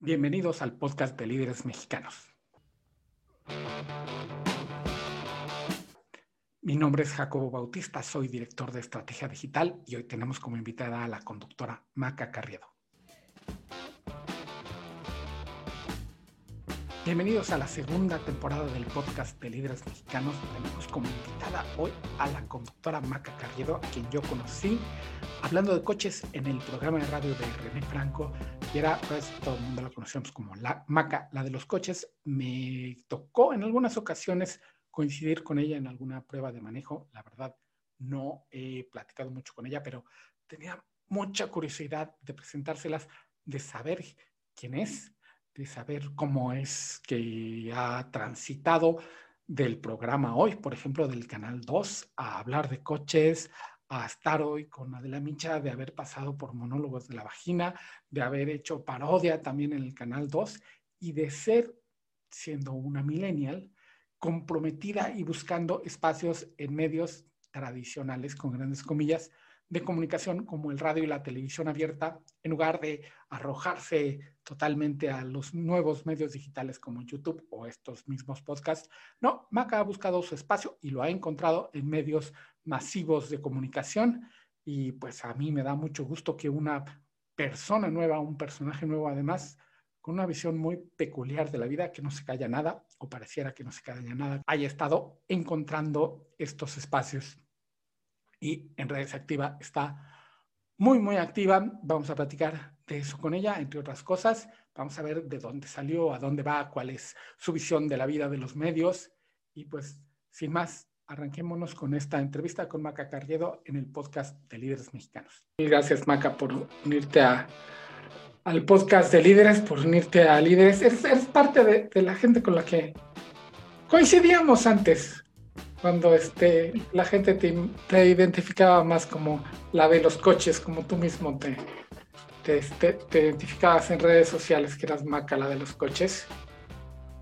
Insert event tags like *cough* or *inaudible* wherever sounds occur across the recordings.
Bienvenidos al podcast de líderes mexicanos. Mi nombre es Jacobo Bautista, soy director de estrategia digital y hoy tenemos como invitada a la conductora Maca Carriedo. Bienvenidos a la segunda temporada del podcast de líderes mexicanos. Tenemos como invitada hoy a la conductora Maca Carriedo, a quien yo conocí hablando de coches en el programa de radio de René Franco y era, pues todo el mundo la conocemos como la Maca, la de los coches. Me tocó en algunas ocasiones coincidir con ella en alguna prueba de manejo. La verdad, no he platicado mucho con ella, pero tenía mucha curiosidad de presentárselas, de saber quién es, de saber cómo es que ha transitado del programa hoy, por ejemplo, del Canal 2, a hablar de coches, a estar hoy con Adela Micha, de haber pasado por Monólogos de la Vagina, de haber hecho parodia también en el Canal 2 y de ser, siendo una millennial, comprometida y buscando espacios en medios tradicionales, con grandes comillas, de comunicación como el radio y la televisión abierta, en lugar de arrojarse totalmente a los nuevos medios digitales como YouTube o estos mismos podcasts. No, Maca ha buscado su espacio y lo ha encontrado en medios masivos de comunicación y pues a mí me da mucho gusto que una persona nueva, un personaje nuevo además, con una visión muy peculiar de la vida, que no se calla nada o pareciera que no se calla nada, haya estado encontrando estos espacios y en Redes Activa está muy, muy activa. Vamos a platicar de eso con ella, entre otras cosas. Vamos a ver de dónde salió, a dónde va, cuál es su visión de la vida de los medios. Y pues, sin más, arranquémonos con esta entrevista con Maca Carriedo en el podcast de Líderes Mexicanos. Gracias, Maca, por unirte a, al podcast de Líderes, por unirte a Líderes. Eres, parte de la gente con la que coincidíamos antes cuando este, la gente te, identificaba más como la de los coches, como tú mismo te, te, este, te, identificabas en redes sociales, que eras Maca, la de los coches.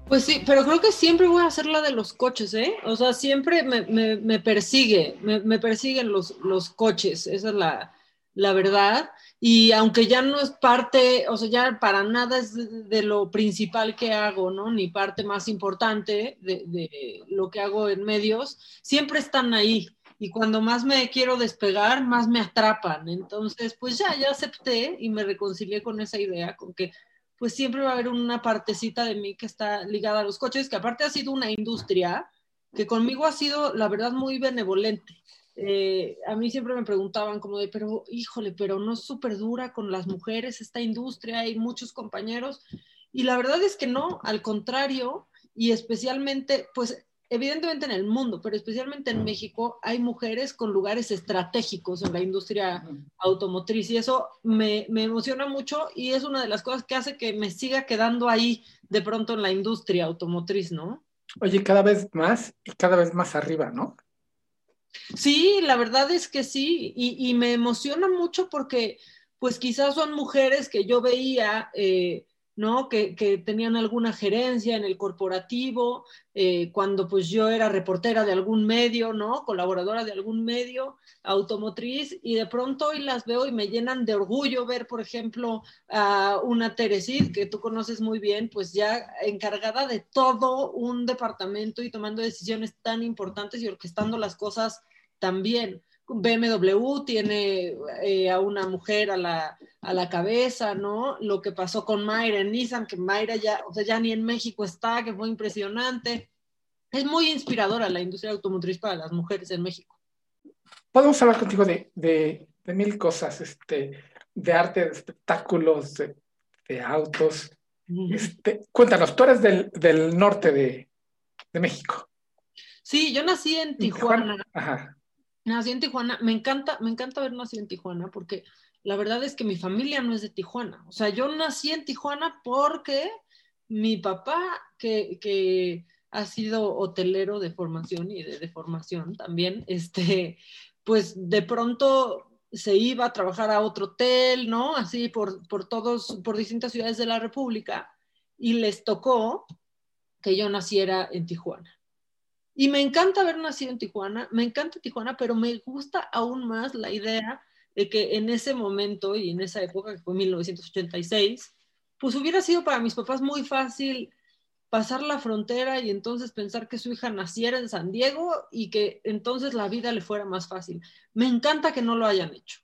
Pues sí, pero creo que siempre voy a ser la de los coches, ¿eh? O sea, siempre me, me, me persigue, me, me, persiguen los, los coches, esa es la, la verdad y aunque ya no es parte, o sea, ya para nada es de, lo principal que hago, ¿no? Ni parte más importante de, lo que hago en medios, siempre están ahí. Y cuando más me quiero despegar, más me atrapan. Entonces, pues ya, ya acepté y me reconcilié con esa idea, con que pues siempre va a haber una partecita de mí que está ligada a los coches, que aparte ha sido una industria que conmigo ha sido, la verdad, muy benevolente. Eh, a mí siempre me preguntaban como de, pero híjole, pero no es súper dura con las mujeres esta industria, hay muchos compañeros. Y la verdad es que no, al contrario, y especialmente, pues evidentemente en el mundo, pero especialmente en México, hay mujeres con lugares estratégicos en la industria automotriz y eso me, me, emociona mucho y es una de las cosas que hace que me siga quedando ahí de pronto en la industria automotriz, ¿no? Oye, cada vez más y cada vez más arriba, ¿no? Sí, la verdad es que sí, y, me emociona mucho porque pues quizás son mujeres que yo veía, eh, ¿no? Que, tenían alguna gerencia en el corporativo, eh, cuando pues yo era reportera de algún medio, ¿no? Colaboradora de algún medio automotriz, y de pronto hoy las veo y me llenan de orgullo ver, por ejemplo, a una Teresid, que tú conoces muy bien, pues ya encargada de todo un departamento y tomando decisiones tan importantes y orquestando las cosas también. BMW tiene eh, a una mujer a la, a la, cabeza, ¿no? Lo que pasó con Mayra en Nissan, que Mayra ya, o sea, ya ni en México está, que fue impresionante. Es muy inspiradora la industria automotriz para las mujeres en México. Podemos hablar contigo de, de, de mil cosas, este, de arte, de espectáculos, de, de autos. Este, cuéntanos, tú eres del, del norte de, de, México. Sí, yo nací en Tijuana. Ajá. Nací en Tijuana, me encanta, me encanta haber nacido en Tijuana porque la verdad es que mi familia no es de Tijuana. O sea, yo nací en Tijuana porque mi papá, que, que ha sido hotelero de formación y de, de, formación también, este, pues de pronto se iba a trabajar a otro hotel, ¿no? Así por, por todos, por distintas ciudades de la República y les tocó que yo naciera en Tijuana. Y me encanta haber nacido en Tijuana, me encanta Tijuana, pero me gusta aún más la idea de que en ese momento y en esa época, que fue 1986, pues hubiera sido para mis papás muy fácil pasar la frontera y entonces pensar que su hija naciera en San Diego y que entonces la vida le fuera más fácil. Me encanta que no lo hayan hecho.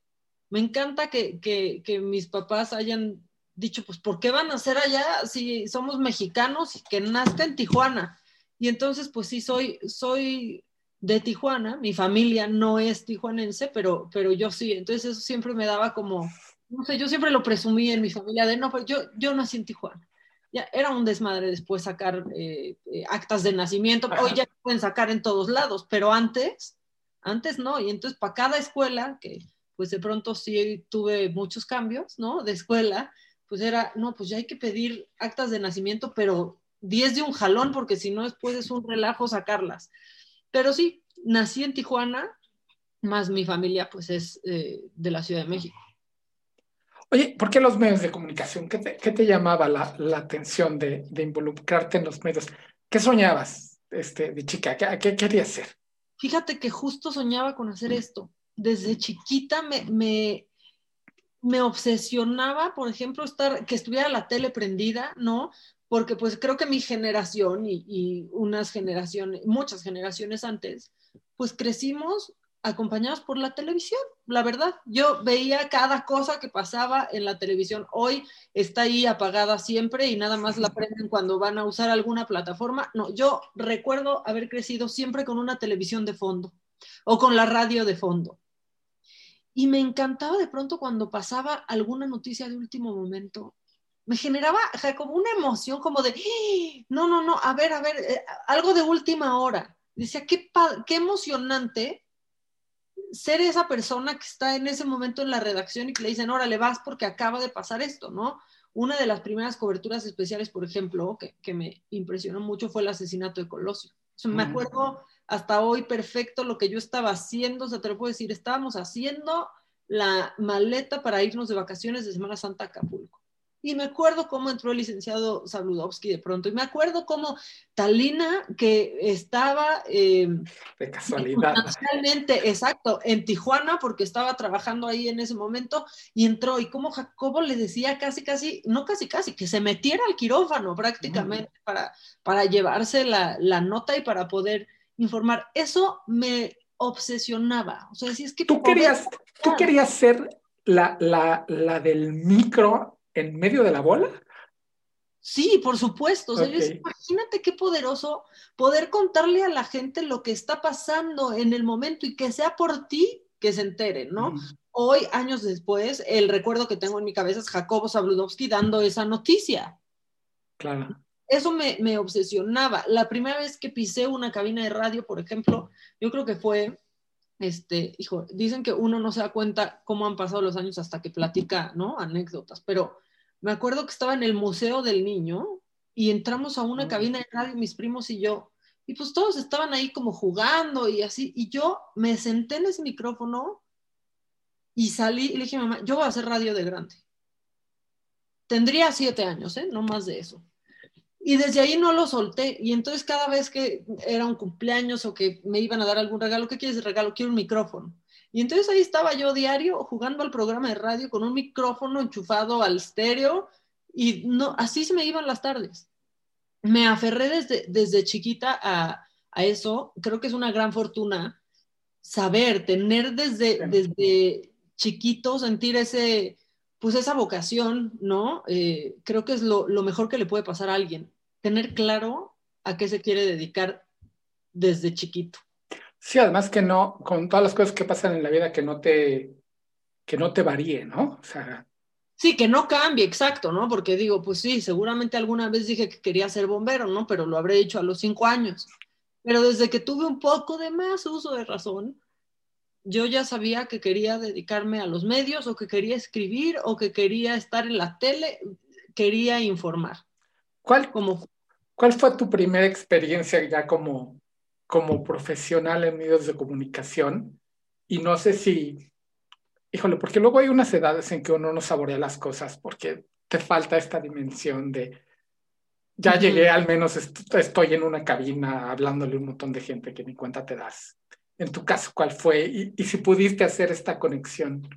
Me encanta que, que, mis papás hayan dicho, pues, ¿por qué van a ser allá si somos mexicanos y que nazca en Tijuana? Y entonces, pues sí, soy, soy de Tijuana, mi familia no es tijuanense, pero, pero yo sí, entonces eso siempre me daba como, no sé, yo siempre lo presumí en mi familia de, no, pues yo, yo nací en Tijuana. Ya era un desmadre después sacar eh, eh, actas de nacimiento, hoy ya pueden sacar en todos lados, pero antes, antes no, y entonces para cada escuela, que pues de pronto sí tuve muchos cambios, ¿no? De escuela, pues era, no, pues ya hay que pedir actas de nacimiento, pero 10 de un jalón, porque si no después es un relajo sacarlas. Pero sí, nací en Tijuana, más mi familia pues es eh, de la Ciudad de México. Oye, ¿por qué los medios de comunicación? ¿Qué te, llamaba la, atención de, involucrarte en los medios? ¿Qué soñabas este, de chica? ¿Qué, querías hacer? Fíjate que justo soñaba con hacer esto. Desde chiquita me, me, obsesionaba, por ejemplo, estar, que estuviera la tele prendida, ¿no? Porque pues creo que mi generación y, y unas generaciones, muchas generaciones antes, pues crecimos acompañados por la televisión, la verdad. Yo veía cada cosa que pasaba en la televisión. Hoy está ahí apagada siempre y nada más la prenden cuando van a usar alguna plataforma. No, yo recuerdo haber crecido siempre con una televisión de fondo o con la radio de fondo. Y me encantaba de pronto cuando pasaba alguna noticia de último momento. Me generaba como una emoción como de, ¡Ah! no, no, no, a ver, a ver, eh, algo de última hora. Decía, qué, qué emocionante ser esa persona que está en ese momento en la redacción y que le dicen, órale, vas porque acaba de pasar esto, ¿no? Una de las primeras coberturas especiales, por ejemplo, que, me impresionó mucho fue el asesinato de Colosio. Me mm. acuerdo hasta hoy perfecto lo que yo estaba haciendo, o sea, te lo puedo decir, estábamos haciendo la maleta para irnos de vacaciones de Semana Santa a Acapulco. Y me acuerdo cómo entró el licenciado Sabludowski de pronto. Y me acuerdo cómo Talina, que estaba... Eh, de casualidad. exacto, en Tijuana, porque estaba trabajando ahí en ese momento, y entró. Y cómo Jacobo le decía casi, casi, no casi, casi, que se metiera al quirófano prácticamente para, para llevarse la, la nota y para poder informar. Eso me obsesionaba. O sea, si es que... Tú querías, tú querías ser la, la, la del micro en medio de la bola? Sí, por supuesto. imagínate qué poderoso poder contarle a la gente lo que está pasando en el momento y que sea por ti que se enteren, ¿no? Hoy, años después, el recuerdo que tengo en mi cabeza es Jacobo Zabludowski dando esa noticia. Claro. Eso me, me obsesionaba. La primera vez que pisé una cabina de radio, por ejemplo, yo creo que fue este, hijo, dicen que uno no se da cuenta cómo han pasado los años hasta que platica, ¿no? Anécdotas, pero me acuerdo que estaba en el Museo del Niño y entramos a una cabina de radio, mis primos y yo, y pues todos estaban ahí como jugando y así, y yo me senté en ese micrófono y salí y le dije, mamá, yo voy a hacer radio de grande. Tendría siete años, ¿eh? No más de eso. Y desde ahí no lo solté. Y entonces cada vez que era un cumpleaños o que me iban a dar algún regalo, ¿qué quieres de regalo? Quiero un micrófono. Y entonces ahí estaba yo diario jugando al programa de radio con un micrófono enchufado al estéreo y no, así se me iban las tardes. Me aferré desde, desde chiquita a, a eso. Creo que es una gran fortuna saber, tener desde, desde chiquito, sentir ese, pues esa vocación, ¿no? Eh, creo que es lo, lo, mejor que le puede pasar a alguien, tener claro a qué se quiere dedicar desde chiquito. Sí, además que no, con todas las cosas que pasan en la vida, que no te, que no te varíe, ¿no? O sea... Sí, que no cambie, exacto, ¿no? Porque digo, pues sí, seguramente alguna vez dije que quería ser bombero, ¿no? Pero lo habré hecho a los cinco años. Pero desde que tuve un poco de más uso de razón, yo ya sabía que quería dedicarme a los medios o que quería escribir o que quería estar en la tele, quería informar. ¿Cuál, como, ¿cuál fue tu primera experiencia ya como, como profesional en medios de comunicación? Y no sé si, híjole, porque luego hay unas edades en que uno no saborea las cosas porque te falta esta dimensión de, ya llegué, al menos estoy en una cabina hablándole a un montón de gente que ni cuenta te das en tu caso, ¿cuál fue? Y, si pudiste hacer esta conexión.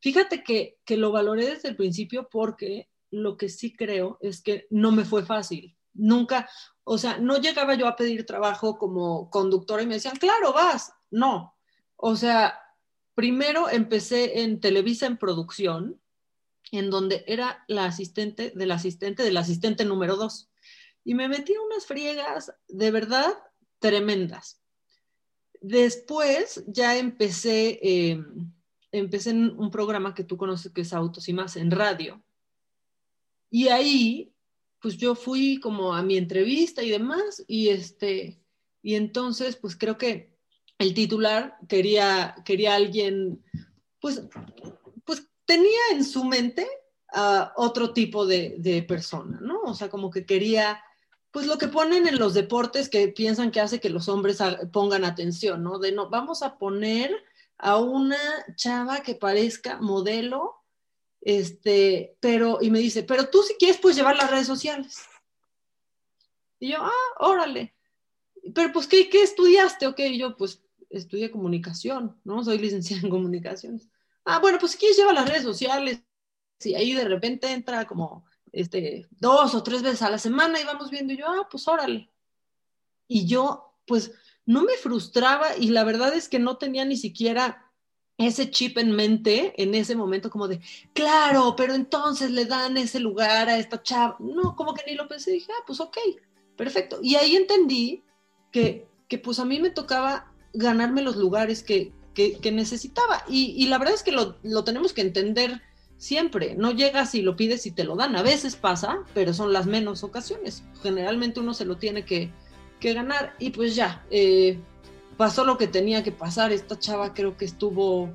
Fíjate que, que, lo valoré desde el principio porque lo que sí creo es que no me fue fácil. Nunca, o sea, no llegaba yo a pedir trabajo como conductora y me decían, claro, vas. No. O sea, primero empecé en Televisa en producción, en donde era la asistente del asistente del asistente número dos. Y me metí unas friegas de verdad tremendas. Después ya empecé, em, empecé en un programa que tú conoces que es Autos y más en radio. Y ahí, pues yo fui como a mi entrevista y demás, y este, y entonces, pues creo que el titular quería, quería alguien, pues, pues tenía en su mente a otro tipo de, de persona, ¿no? O sea, como que quería pues lo que ponen en los deportes que piensan que hace que los hombres pongan atención, ¿no? De no, vamos a poner a una chava que parezca modelo, este, pero, y me dice, pero tú si quieres, pues llevar las redes sociales. Y yo, ah, órale. Pero pues, ¿qué, qué estudiaste? Ok, yo pues estudié comunicación, ¿no? Soy licenciada en comunicaciones. Ah, bueno, pues si quieres, lleva las redes sociales. Y ahí de repente entra como este, dos o tres veces a la semana y vamos viendo y yo, ah, pues órale. Y yo, pues, no me frustraba y la verdad es que no tenía ni siquiera ese chip en mente en ese momento como de, claro, pero entonces le dan ese lugar a esta chava. No, como que ni lo pensé, dije, ah, pues ok, perfecto. Y ahí entendí que, que pues a mí me tocaba ganarme los lugares que, que, necesitaba. Y, y, la verdad es que lo, lo tenemos que entender siempre. No llegas y lo pides y te lo dan. A veces pasa, pero son las menos ocasiones. Generalmente uno se lo tiene que, ganar. Y pues ya, eh, pasó lo que tenía que pasar. Esta chava creo que estuvo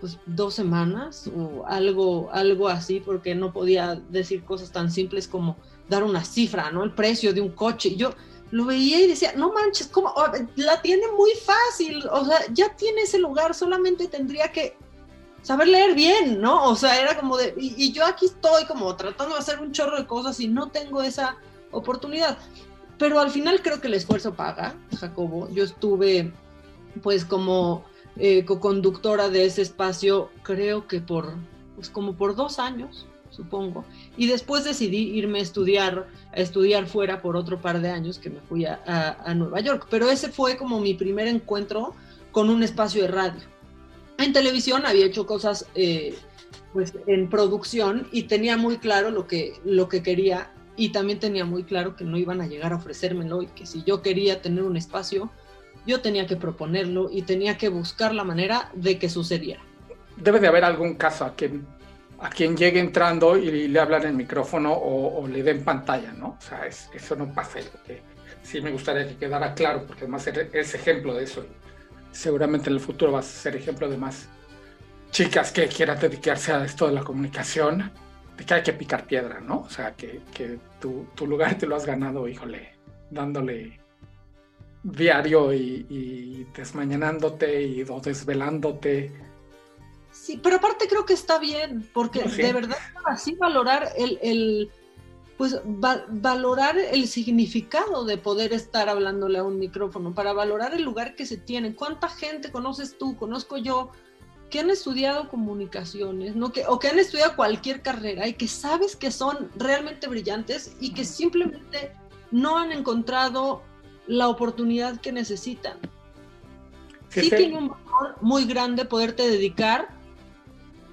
pues dos semanas o algo, algo así, porque no podía decir cosas tan simples como dar una cifra, ¿no? El precio de un coche. Yo lo veía y decía, no manches, ¿cómo? La tiene muy fácil, o sea, ya tiene ese lugar, solamente tendría que saber leer bien, ¿no? O sea, era como de, y, yo aquí estoy como tratando de hacer un chorro de cosas y no tengo esa oportunidad. Pero al final creo que el esfuerzo paga, Jacobo. Yo estuve pues como eh, co-conductora de ese espacio, creo que por, pues como por dos años, supongo. Y después decidí irme a estudiar, a estudiar fuera por otro par de años que me fui a, a Nueva York. Pero ese fue como mi primer encuentro con un espacio de radio en televisión había hecho cosas eh, pues en producción y tenía muy claro lo que, lo que quería y también tenía muy claro que no iban a llegar a ofrecérmelo y que si yo quería tener un espacio, yo tenía que proponerlo y tenía que buscar la manera de que sucediera. Debe de haber algún caso a quien, a quien llegue entrando y le hablan el micrófono o, le den pantalla, ¿no? O sea, eso no pasa. Que sí me gustaría que quedara claro, porque además es ejemplo de eso seguramente en el futuro vas a ser ejemplo de más chicas que quieran dedicarse a esto de la comunicación, de que hay que picar piedra, ¿no? O sea, que, que tu, tu, lugar te lo has ganado, híjole, dándole diario y, y desmañanándote y o desvelándote. Sí, pero aparte creo que está bien, porque de verdad así valorar el, el pues valorar el significado de poder estar hablándole a un micrófono, para valorar el lugar que se tiene. ¿Cuánta gente conoces tú, conozco yo, que han estudiado comunicaciones, ¿no? que, o que han estudiado cualquier carrera y que sabes que son realmente brillantes y que simplemente no han encontrado la oportunidad que necesitan? Sí, tiene un valor muy grande poderte dedicar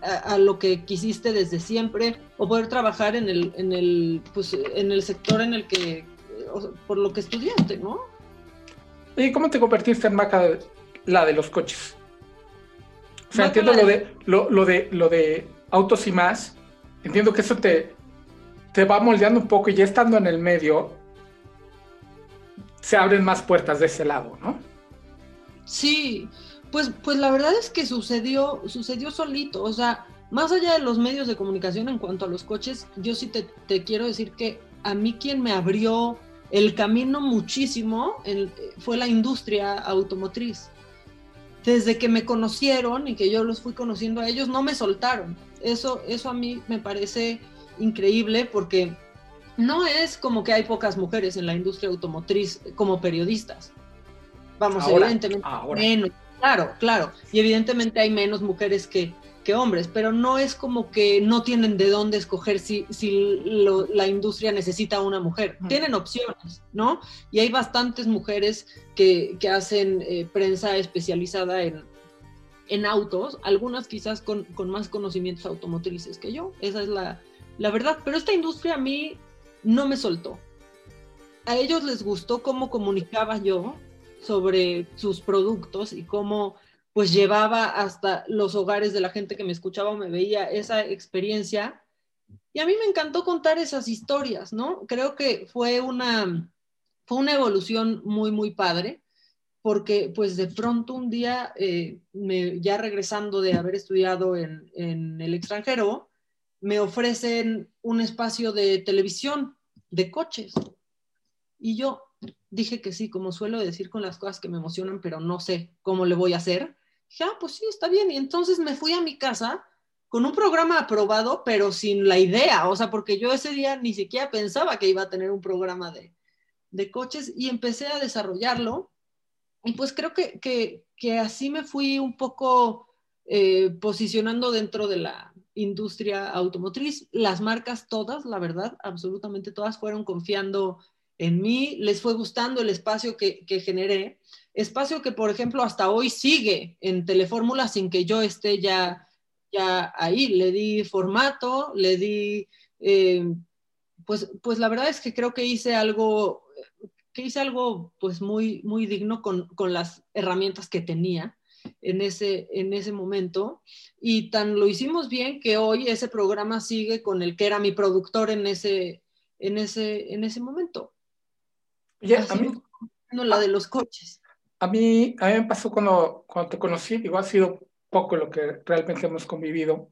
a, lo que quisiste desde siempre o poder trabajar en el, en el, pues, en el sector en el que, por lo que estudiaste, ¿no? ¿Y cómo te convertiste en Maca, la de los coches? O sea, entiendo lo de, lo, de, lo de autos y más. Entiendo que eso te, te va moldeando un poco y ya estando en el medio, se abren más puertas de ese lado, ¿no? Sí, pues, pues la verdad es que sucedió, sucedió solito, o sea, más allá de los medios de comunicación en cuanto a los coches, yo sí te, quiero decir que a mí quien me abrió el camino muchísimo fue la industria automotriz. Desde que me conocieron y que yo los fui conociendo a ellos, no me soltaron. Eso, eso a mí me parece increíble porque no es como que hay pocas mujeres en la industria automotriz como periodistas. Vamos, evidentemente, menos Claro, claro. Y evidentemente hay menos mujeres que, que hombres, pero no es como que no tienen de dónde escoger si, si la industria necesita una mujer. Tienen opciones, ¿no? Y hay bastantes mujeres que, que hacen eh, prensa especializada en, en, autos, algunas quizás con, con, más conocimientos automotrices que yo, esa es la, la verdad. Pero esta industria a mí no me soltó. A ellos les gustó cómo comunicaba yo sobre sus productos y cómo pues llevaba hasta los hogares de la gente que me escuchaba o me veía esa experiencia. Y a mí me encantó contar esas historias, ¿no? Creo que fue una, fue una evolución muy, muy padre, porque pues de pronto un día, eh, me, ya regresando de haber estudiado en, en el extranjero, me ofrecen un espacio de televisión de coches. Y yo dije que sí, como suelo decir con las cosas que me emocionan, pero no sé cómo le voy a hacer. Dije, ah, pues sí, está bien. Y entonces me fui a mi casa con un programa aprobado, pero sin la idea, o sea, porque yo ese día ni siquiera pensaba que iba a tener un programa de, de coches y empecé a desarrollarlo. Y pues creo que, que, que así me fui un poco eh, posicionando dentro de la industria automotriz. Las marcas todas, la verdad, absolutamente todas fueron confiando en mí, les fue gustando el espacio que, que generé espacio que, por ejemplo, hasta hoy sigue en Telefórmula sin que yo esté ya, ya ahí. Le di formato, le di, eh, pues, pues la verdad es que creo que hice algo, que hice algo pues muy, muy digno con, con las herramientas que tenía en ese, en ese momento. Y tan lo hicimos bien que hoy ese programa sigue con el que era mi productor en ese, en ese, en ese momento. Ya, a mí, no, la de los coches. A mí, a mí me pasó cuando, cuando te conocí, digo, ha sido poco lo que realmente hemos convivido,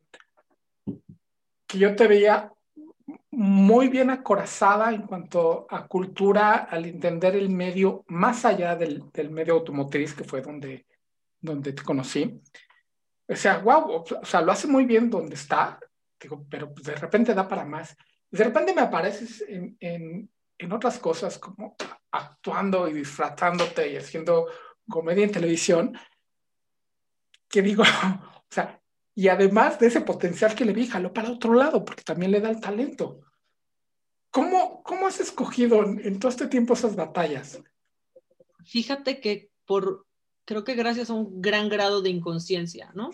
que yo te veía muy bien acorazada en cuanto a cultura, al entender el medio más allá del, del medio automotriz, que fue donde, donde te conocí. O sea, wow, o sea, lo hace muy bien donde está, digo, pero pues de repente da para más. De repente me apareces en, en, en otras cosas como actuando y disfrazándote y haciendo comedia en televisión, que digo, *laughs* o sea, y además de ese potencial que le vi, jaló para otro lado, porque también le da el talento. ¿Cómo, cómo has escogido en, todo este tiempo esas batallas? Fíjate que por, creo que gracias a un gran grado de inconsciencia, ¿no?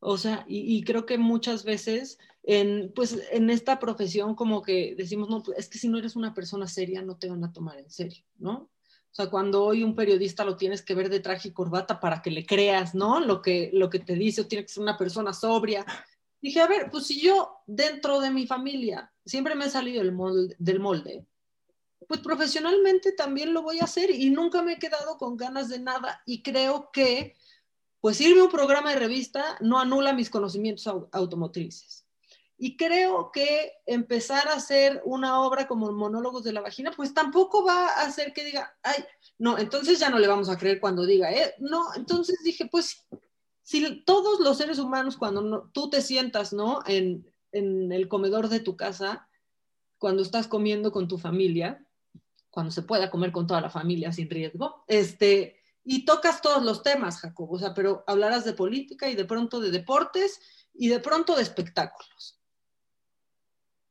O sea, y, y, creo que muchas veces en, pues, en esta profesión como que decimos, no, pues, es que si no eres una persona seria no te van a tomar en serio, ¿no? O sea, cuando hoy un periodista lo tienes que ver de traje y corbata para que le creas, ¿no? Lo que, lo que te dice, o tiene que ser una persona sobria. Dije, a ver, pues si yo dentro de mi familia siempre me he salido del molde, del molde, pues profesionalmente también lo voy a hacer y nunca me he quedado con ganas de nada y creo que pues irme a un programa de revista no anula mis conocimientos automotrices. Y creo que empezar a hacer una obra como Monólogos de la Vagina, pues tampoco va a hacer que diga, ay, no, entonces ya no le vamos a creer cuando diga, ¿eh? No, entonces dije, pues, si todos los seres humanos, cuando tú te sientas, ¿no? En el comedor de tu casa, cuando estás comiendo con tu familia, cuando se pueda comer con toda la familia sin riesgo, este, y tocas todos los temas, Jacobo, o sea, pero hablarás de política y de pronto de deportes y de pronto de espectáculos.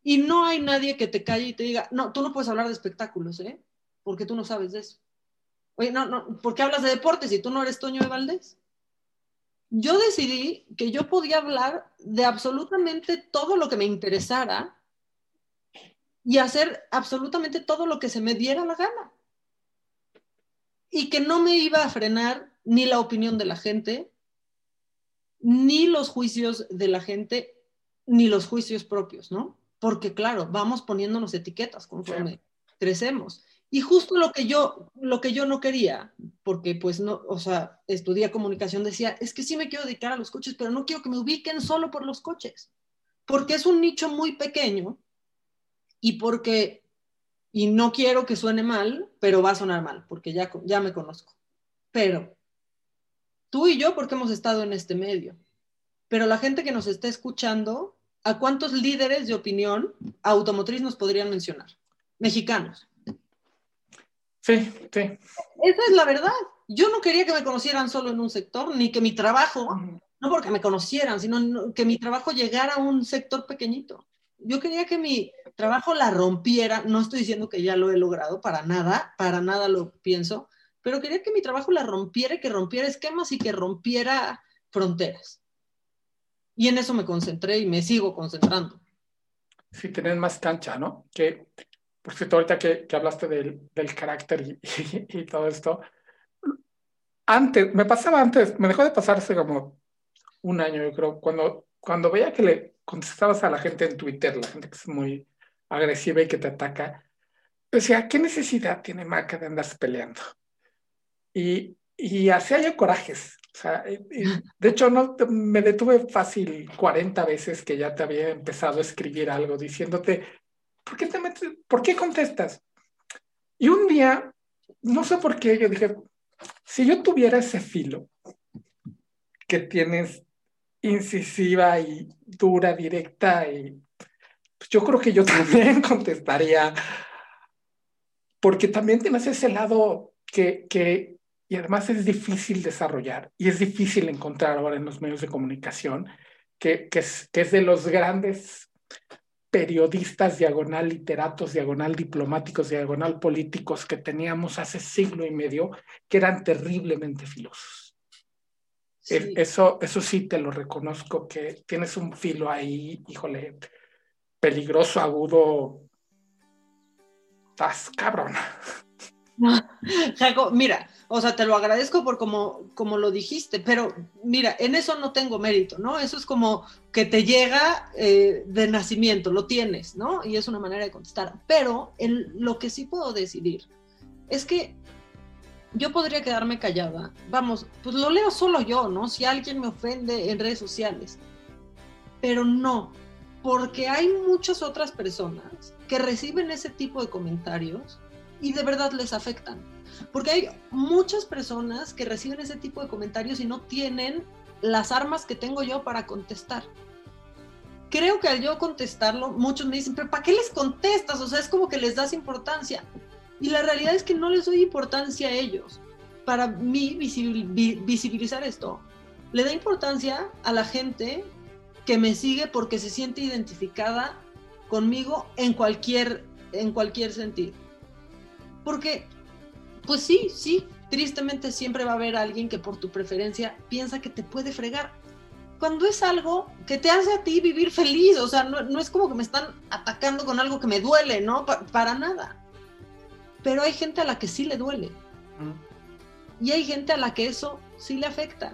Y no hay nadie que te calle y te diga, no, tú no puedes hablar de espectáculos, ¿eh? Porque tú no sabes de eso. Oye, no, no, ¿por qué hablas de deportes si tú no eres Toño de Valdés? Yo decidí que yo podía hablar de absolutamente todo lo que me interesara y hacer absolutamente todo lo que se me diera la gana y que no me iba a frenar ni la opinión de la gente, ni los juicios de la gente, ni los juicios propios, ¿no? Porque claro, vamos poniéndonos etiquetas conforme crecemos. Y justo lo que yo lo que yo no quería, porque pues no, o sea, estudié comunicación decía, es que sí me quiero dedicar a los coches, pero no quiero que me ubiquen solo por los coches, porque es un nicho muy pequeño y porque y no quiero que suene mal, pero va a sonar mal, porque ya, ya me conozco. Pero tú y yo, porque hemos estado en este medio, pero la gente que nos está escuchando, ¿a cuántos líderes de opinión automotriz nos podrían mencionar? Mexicanos. Sí, sí. Esa es la verdad. Yo no quería que me conocieran solo en un sector, ni que mi trabajo no porque me conocieran, sino que mi trabajo llegara a un sector pequeñito. Yo quería que mi trabajo la rompiera, no estoy diciendo que ya lo he logrado, para nada, para nada lo pienso, pero quería que mi trabajo la rompiera, que rompiera esquemas y que rompiera fronteras. Y en eso me concentré y me sigo concentrando. Sí, tener más cancha, ¿no? Que, por cierto, ahorita que, que hablaste del, del carácter *laughs* y, y, todo esto, antes, me pasaba antes, me dejó de pasar hace como un año, yo creo, cuando, cuando veía que le contestabas a la gente en Twitter, la gente que es muy agresiva y que te ataca, decía, ¿qué necesidad tiene Maca de andarse peleando? Y, y hacía yo corajes. O sea, de hecho, no, me detuve fácil 40 veces que ya te había empezado a escribir algo diciéndote, ¿por qué te metes? ¿Por qué contestas? Y un día, no sé por qué, yo dije, si yo tuviera ese filo que tienes incisiva y dura, directa, y pues yo creo que yo *laughs* también contestaría, porque también tienes ese lado que, que, y además es difícil desarrollar y es difícil encontrar ahora en los medios de comunicación, que, que, es, que es de los grandes periodistas diagonal literatos, diagonal diplomáticos, diagonal políticos que teníamos hace siglo y medio, que eran terriblemente filosos. Eso, eso sí te lo reconozco, que tienes un filo ahí, híjole, peligroso, agudo. Estás cabrón. *laughs* Jaco, mira, o sea, te lo agradezco por como, como lo dijiste, pero mira, en eso no tengo mérito, ¿no? Eso es como que te llega eh, de nacimiento, lo tienes, ¿no? Y es una manera de contestar. Pero en lo que sí puedo decidir es que yo podría quedarme callada. Vamos, pues lo leo solo yo, ¿no? Si alguien me ofende en redes sociales. Pero no, porque hay muchas otras personas que reciben ese tipo de comentarios y de verdad les afectan. Porque hay muchas personas que reciben ese tipo de comentarios y no tienen las armas que tengo yo para contestar. Creo que al yo contestarlo, muchos me dicen, pero ¿para qué les contestas? O sea, es como que les das importancia. Y la realidad es que no les doy importancia a ellos. Para mí, visibilizar esto, le da importancia a la gente que me sigue porque se siente identificada conmigo en cualquier, en cualquier sentido. Porque, pues sí, sí, tristemente siempre va a haber alguien que por tu preferencia piensa que te puede fregar. Cuando es algo que te hace a ti vivir feliz, o sea, no, es como que me están atacando con algo que me duele, ¿no? para nada pero hay gente a la que sí le duele. Y hay gente a la que eso sí le afecta.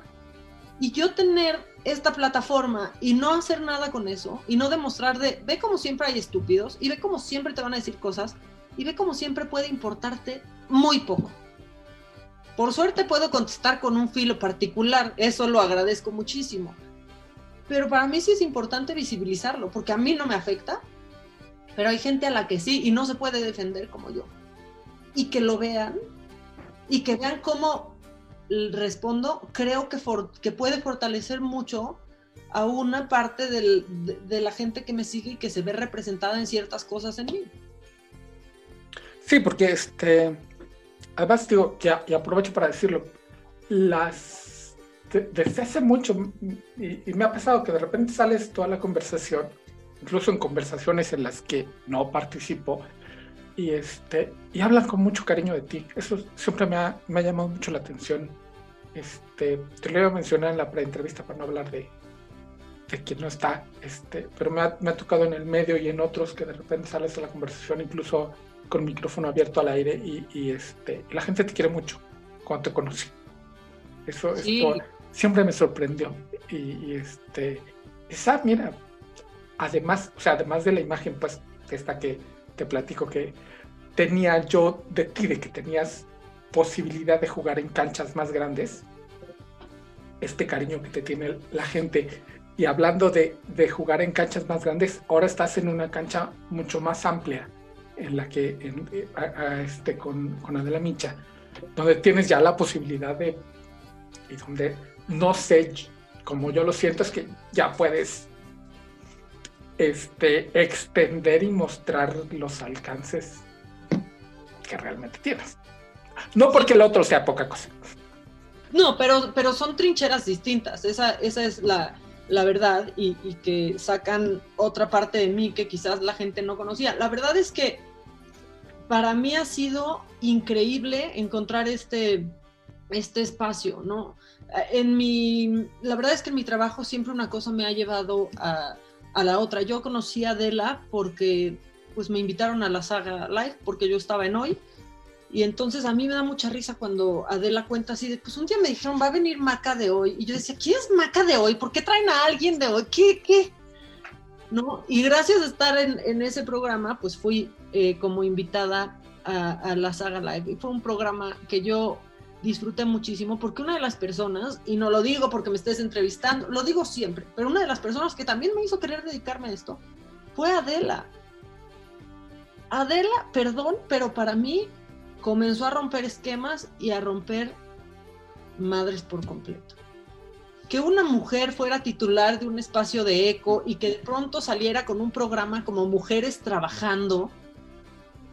Y yo tener esta plataforma y no hacer nada con eso y no demostrar de, ve como siempre hay estúpidos y ve como siempre te van a decir cosas y ve como siempre puede importarte muy poco. Por suerte puedo contestar con un filo particular, eso lo agradezco muchísimo. Pero para mí sí es importante visibilizarlo, porque a mí no me afecta, pero hay gente a la que sí y no se puede defender como yo y que lo vean y que vean cómo respondo, creo que, que puede fortalecer mucho a una parte de, la gente que me sigue y que se ve representada en ciertas cosas en mí. Sí, porque este, además digo, ya, y aprovecho para decirlo, las, desde hace mucho, y, y me ha pasado que de repente sales toda la conversación, incluso en conversaciones en las que no participo, y este y hablan con mucho cariño de ti. Eso siempre me ha, me ha llamado mucho la atención. Este, te lo iba a mencionar en la pre-entrevista para no hablar de, de quien no está, este, pero me ha, me ha, tocado en el medio y en otros que de repente sales a la conversación incluso con micrófono abierto al aire y, y este, la gente te quiere mucho cuando te conoce. Eso siempre me sorprendió. Y, y, este, esa, mira, además, o sea, además de la imagen, pues, esta que te platico que tenía yo de ti, de que tenías posibilidad de jugar en canchas más grandes, este cariño que te tiene la gente. Y hablando de, de jugar en canchas más grandes, ahora estás en una cancha mucho más amplia, en la que en, este, con, con Adela Micha, donde tienes ya la posibilidad de, y donde no sé, como yo lo siento, es que ya puedes este, extender y mostrar los alcances que realmente tienes. No porque el otro sea poca cosa. No, pero, pero son trincheras distintas, esa, esa es la, la verdad y, que sacan otra parte de mí que quizás la gente no conocía. La verdad es que para mí ha sido increíble encontrar este, este espacio, ¿no? En mi, la verdad es que en mi trabajo siempre una cosa me ha llevado a, a la otra. Yo conocí a Adela porque pues me invitaron a la saga live porque yo estaba en hoy y entonces a mí me da mucha risa cuando Adela cuenta así de, pues un día me dijeron, va a venir Maca de hoy. Y yo decía, ¿quién es Maca de hoy? ¿Por qué traen a alguien de hoy? ¿Qué? ¿Qué? ¿No? Y gracias a estar en, en ese programa, pues fui eh, como invitada a, a, la saga live. Y fue un programa que yo disfruté muchísimo porque una de las personas, y no lo digo porque me estés entrevistando, lo digo siempre, pero una de las personas que también me hizo querer dedicarme a esto fue Adela. Adela, perdón, pero para mí comenzó a romper esquemas y a romper madres por completo. Que una mujer fuera titular de un espacio de eco y que de pronto saliera con un programa como Mujeres Trabajando,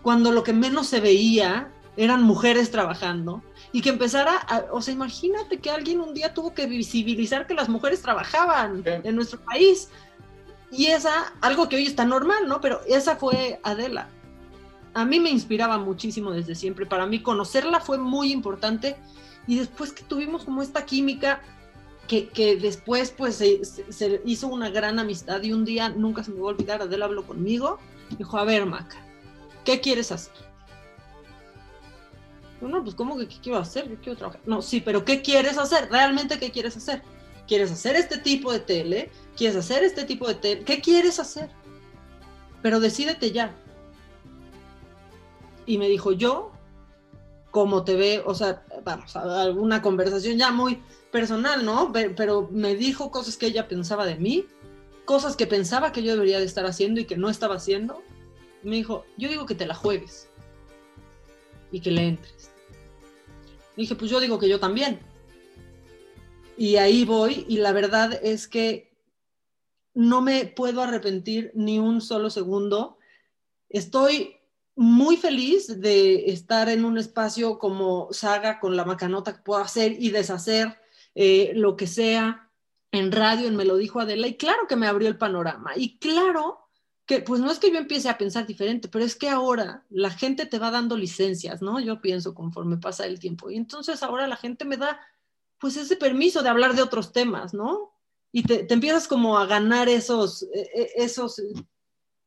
cuando lo que menos se veía eran mujeres trabajando, y que empezara, a, o sea, imagínate que alguien un día tuvo que visibilizar que las mujeres trabajaban en nuestro país, y esa, algo que hoy está normal, ¿no? Pero esa fue Adela a mí me inspiraba muchísimo desde siempre. Para mí conocerla fue muy importante y después que tuvimos como esta química que, que después pues se, se, hizo una gran amistad y un día nunca se me va a olvidar, Adela habló conmigo, dijo, a ver Maca, ¿qué quieres hacer? No, pues ¿cómo que qué quiero hacer? Yo quiero trabajar. No, sí, pero ¿qué quieres hacer? ¿Realmente qué quieres hacer? ¿Quieres hacer este tipo de tele? ¿Quieres hacer este tipo de tele? ¿Qué quieres hacer? Pero decídete ya y me dijo, yo, como te ve, o sea, vamos, alguna conversación ya muy personal, ¿no? Pero me dijo cosas que ella pensaba de mí, cosas que pensaba que yo debería de estar haciendo y que no estaba haciendo. Me dijo, yo digo que te la juegues y que le entres. Dije, pues yo digo que yo también. Y ahí voy y la verdad es que no me puedo arrepentir ni un solo segundo. Estoy muy feliz de estar en un espacio como Saga con la macanota que puedo hacer y deshacer eh, lo que sea en radio, en Me lo dijo Adela, y claro que me abrió el panorama. Y claro pues no es que yo empiece a pensar diferente, pero es que ahora la gente te va dando licencias, ¿no? Yo pienso conforme pasa el tiempo. Y entonces ahora la gente me da, pues, ese permiso de hablar de otros temas, ¿no? Y te, te empiezas como a ganar esos, e, e, esos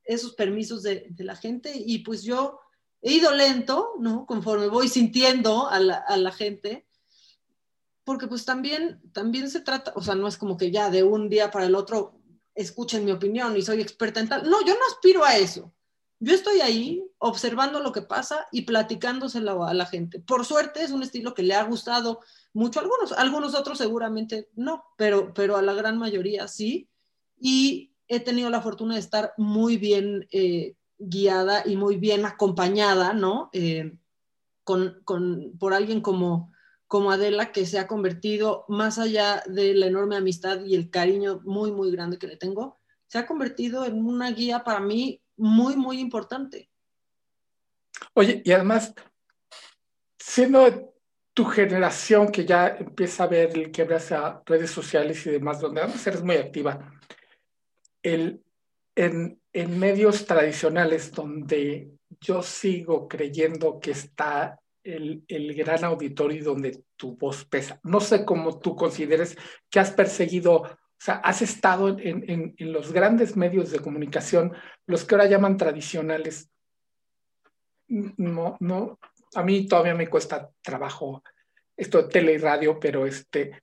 esos permisos de, de, la gente y pues yo he ido lento, ¿no? Conforme voy sintiendo a la, a la, gente, porque pues también, también se trata, o sea, no es como que ya de un día para el otro escuchen mi opinión y soy experta en tal, no, yo no aspiro a eso. Yo estoy ahí observando lo que pasa y platicándoselo a la gente. Por suerte es un estilo que le ha gustado mucho a algunos, algunos otros seguramente no, pero, pero a la gran mayoría sí. Y he tenido la fortuna de estar muy bien eh, guiada y muy bien acompañada, ¿no? Eh, con, con, por alguien como, como Adela, que se ha convertido, más allá de la enorme amistad y el cariño muy, muy grande que le tengo, se ha convertido en una guía para mí muy, muy importante. Oye, y además, siendo tu generación que ya empieza a ver el que abraza redes sociales y demás, donde además eres muy activa, el, en, en medios tradicionales donde yo sigo creyendo que está el, el, gran auditorio donde tu voz pesa. No sé cómo tú consideres que has perseguido, o sea, has estado en, en, en, los grandes medios de comunicación, los que ahora llaman tradicionales. No, no, a mí todavía me cuesta trabajo esto de tele y radio, pero este,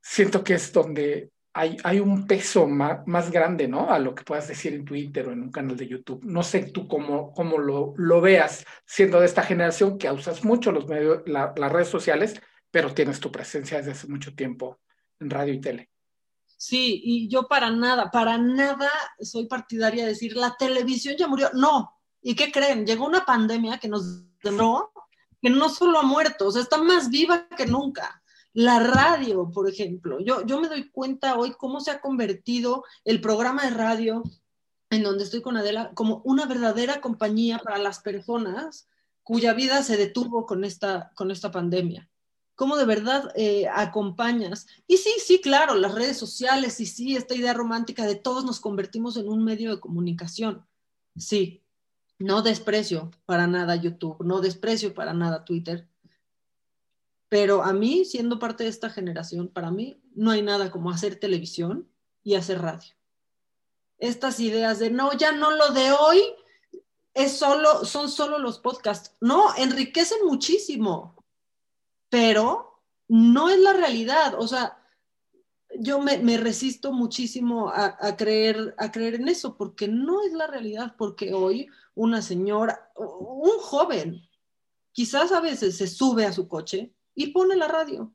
siento que es donde hay, un peso más, grande, ¿no? A lo que puedas decir en Twitter o en un canal de YouTube. No sé tú cómo, lo veas, siendo de esta generación que usas mucho los medios, la, las redes sociales, pero tienes tu presencia desde hace mucho tiempo en radio y tele. Sí, y yo para nada, para nada soy partidaria de decir la televisión ya murió. No. ¿Y qué creen? Llegó una pandemia que nos demoró, que no solo ha muerto, o sea, está más viva que nunca la radio, por ejemplo. Yo, yo me doy cuenta hoy cómo se ha convertido el programa de radio en donde estoy con Adela como una verdadera compañía para las personas cuya vida se detuvo con esta, con esta pandemia. cómo de verdad eh, acompañas. Y sí, sí, claro, las redes sociales y sí, esta idea romántica de todos nos convertimos en un medio de comunicación. Sí, no desprecio para nada YouTube, no desprecio para nada Twitter. Pero a mí, siendo parte de esta generación, para mí no hay nada como hacer televisión y hacer radio. Estas ideas de no, ya no lo de hoy es solo, son solo los podcasts. No, enriquecen muchísimo pero no es la realidad. O sea, yo me, resisto muchísimo a, creer, a creer en eso, porque no es la realidad, porque hoy una señora, un joven, quizás a veces se sube a su coche y pone la radio.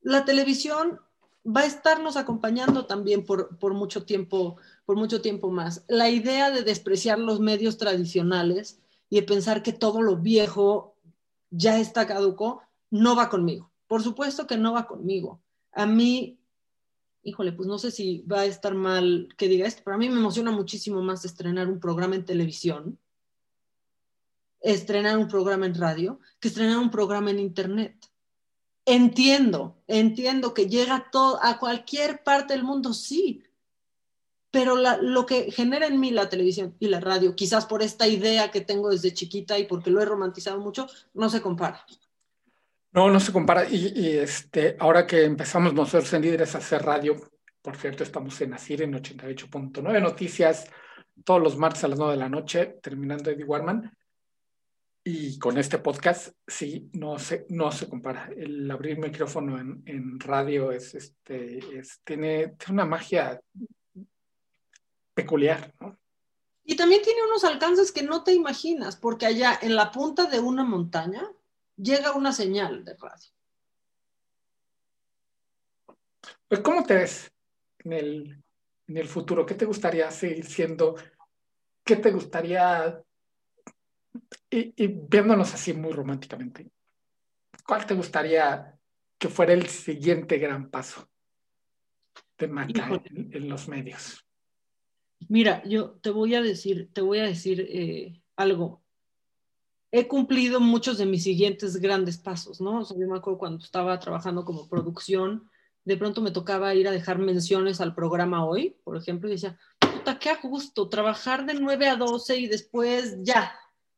La televisión va a estarnos acompañando también por, por, mucho tiempo, por mucho tiempo más. La idea de despreciar los medios tradicionales y de pensar que todo lo viejo ya está caduco, no va conmigo. Por supuesto que no va conmigo. A mí, híjole, pues no sé si va a estar mal que diga esto, pero a mí me emociona muchísimo más estrenar un programa en televisión, estrenar un programa en radio, que estrenar un programa en internet. Entiendo, entiendo que llega todo, a cualquier parte del mundo, sí, pero lo que genera en mí la televisión y la radio, quizás por esta idea que tengo desde chiquita y porque lo he romantizado mucho, no se compara. No, no se compara. Y, este, ahora que empezamos nosotros en Líderes a hacer radio, por cierto, estamos en Asir en 88.9 Noticias, todos los martes a las 9 de la noche, terminando Eddie Warman. Y con este podcast, sí, no se, no se compara. El abrir micrófono en, en radio es, este, es, tiene, tiene una magia peculiar, ¿no? Y también tiene unos alcances que no te imaginas, porque allá en la punta de una montaña llega una señal de radio. Pues, ¿Cómo te ves en el, en el futuro? ¿Qué te gustaría seguir siendo? ¿Qué te gustaría, y, viéndonos así muy románticamente, cuál te gustaría que fuera el siguiente gran paso de Maca en los medios? Mira, yo te voy a decir, te voy a decir eh, algo. He cumplido muchos de mis siguientes grandes pasos, ¿no? O sea, yo me acuerdo cuando estaba trabajando como producción, de pronto me tocaba ir a dejar menciones al programa hoy, por ejemplo, y decía, puta, qué a gusto, trabajar de 9 a 12 y después ya.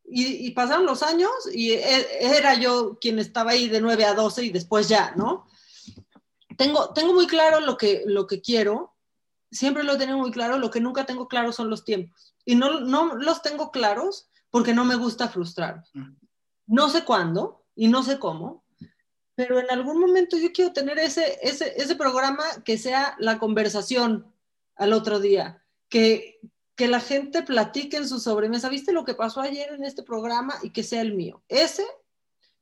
Y, pasaron los años y e, era yo quien estaba ahí de 9 a 12 y después ya, ¿no? Tengo, tengo muy claro lo que, lo que quiero, siempre lo tengo muy claro, lo que nunca tengo claro son los tiempos. Y no, no los tengo claros porque no me gusta frustrar. No sé cuándo y no sé cómo, pero en algún momento yo quiero tener ese, ese, ese programa que sea la conversación al otro día, que, que la gente platique en su sobremesa, ¿viste lo que pasó ayer en este programa? Y que sea el mío. Ese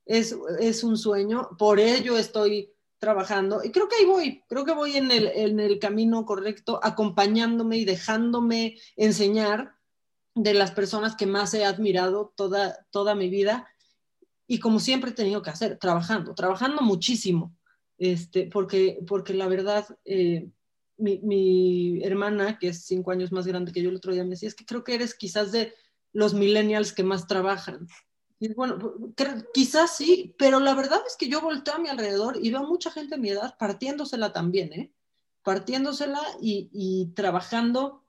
es, es un sueño, por ello estoy trabajando. Y creo que ahí voy, creo que voy en el, en el camino correcto, acompañándome y dejándome enseñar de las personas que más he admirado toda, toda mi vida. Y como siempre he tenido que hacer, trabajando, trabajando muchísimo, este, porque, porque la verdad, eh, mi, mi, hermana, que es cinco años más grande que yo, el otro día me decía, es que creo que eres quizás de los millennials que más trabajan. Y bueno, quizás sí, pero la verdad es que yo volteo a mi alrededor y veo mucha gente de mi edad partiéndosela también, ¿eh? Partiéndosela y, y trabajando.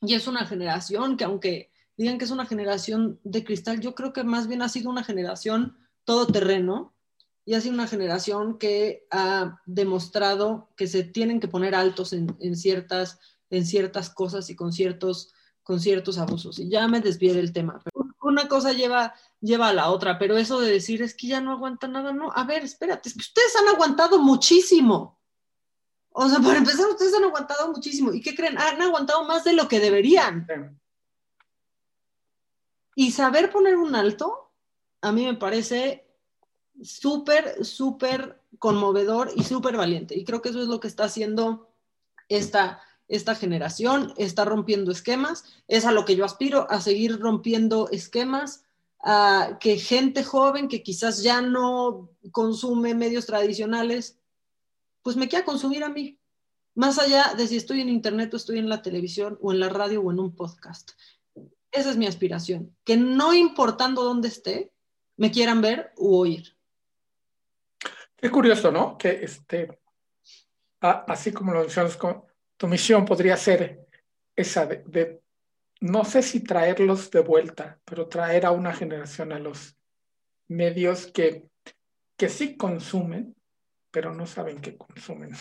Y es una generación que aunque digan que es una generación de cristal, yo creo que más bien ha sido una generación todoterreno y ha sido una generación que ha demostrado que se tienen que poner altos en, en ciertas, en ciertas cosas y con ciertos, con ciertos abusos. Y ya me desvié del tema. Pero una cosa lleva, lleva a la otra, pero eso de decir es que ya no aguanta nada, no. A ver, espérate, es que ustedes han aguantado muchísimo. O sea, para empezar, ustedes han aguantado muchísimo. ¿Y qué creen? Han aguantado más de lo que deberían. Y saber poner un alto, a mí me parece súper, súper conmovedor y súper valiente. Y creo que eso es lo que está haciendo esta, esta generación está rompiendo esquemas, es a lo que yo aspiro, a seguir rompiendo esquemas, a que gente joven que quizás ya no consume medios tradicionales, pues me quiera consumir a mí, más allá de si estoy en internet o estoy en la televisión o en la radio o en un podcast. Esa es mi aspiración, que no importando dónde esté, me quieran ver u oír. Qué curioso, ¿no? Que este, así como lo mencionas, tu misión podría ser esa de, no sé si traerlos de vuelta, pero traer a una generación a los medios que, que sí consumen, pero no saben que consumen.